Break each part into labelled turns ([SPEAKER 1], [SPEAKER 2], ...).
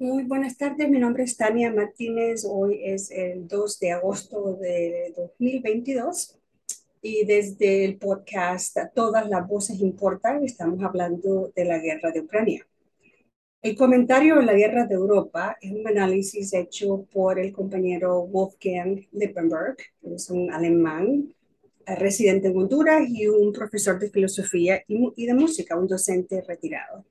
[SPEAKER 1] Muy buenas tardes, mi nombre es Tania Martínez. Hoy es el 2 de agosto de 2022 y desde el podcast Todas las voces importan, estamos hablando de la guerra de Ucrania. El comentario de la guerra de Europa es un análisis hecho por el compañero Wolfgang Lippenberg, que es un alemán eh, residente en Honduras y un profesor de filosofía y de música, un docente retirado.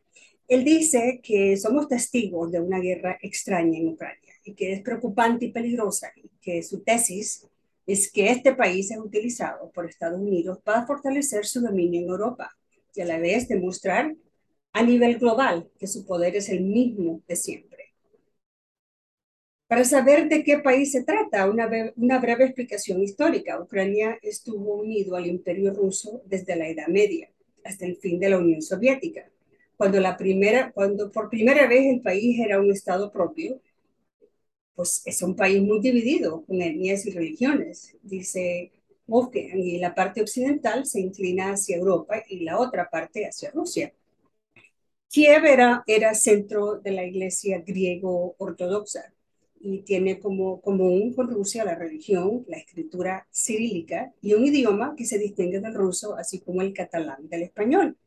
[SPEAKER 1] Él dice que somos testigos de una guerra extraña en Ucrania y que es preocupante y peligrosa y que su tesis es que este país es utilizado por Estados Unidos para fortalecer su dominio en Europa y a la vez demostrar a nivel global que su poder es el mismo de siempre. Para saber de qué país se trata, una, breve explicación histórica. Ucrania estuvo unido al imperio ruso desde la Edad Media hasta el fin de la Unión Soviética cuando, la primera, cuando por primera vez el país era un Estado propio, pues es un país muy dividido con etnias y religiones, dice Wolfgang, y la parte occidental se inclina hacia Europa y la otra parte hacia Rusia. Kiev era, era centro de la iglesia griego-ortodoxa y tiene como común con Rusia la religión, la escritura cirílica y un idioma que se distingue del ruso, así como el catalán del español.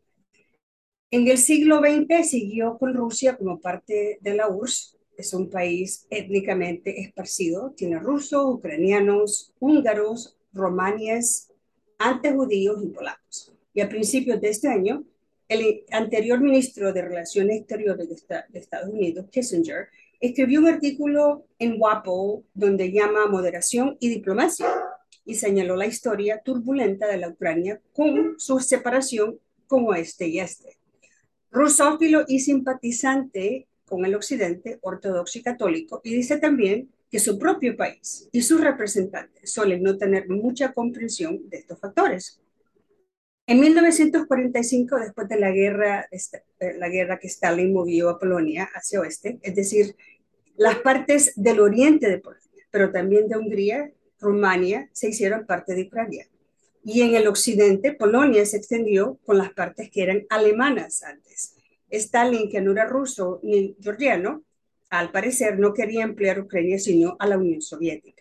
[SPEAKER 1] En el siglo XX siguió con Rusia como parte de la URSS. Es un país étnicamente esparcido. Tiene rusos, ucranianos, húngaros, romaníes, antes judíos y polacos. Y a principios de este año, el anterior ministro de Relaciones Exteriores de, Estados Unidos, Kissinger, escribió un artículo en WAPO donde llama moderación y diplomacia y señaló la historia turbulenta de la Ucrania con su separación como este y este rusófilo y simpatizante con el occidente ortodoxo y católico, y dice también que su propio país y sus representantes suelen no tener mucha comprensión de estos factores. En 1945, después de la guerra, la guerra que Stalin movió a Polonia hacia oeste, es decir, las partes del oriente de Polonia, pero también de Hungría, Rumania, se hicieron parte de Ucrania. Y en el occidente, Polonia se extendió con las partes que eran alemanas antes. Stalin, que no era ruso ni georgiano, al parecer no quería emplear Ucrania sino a la Unión Soviética.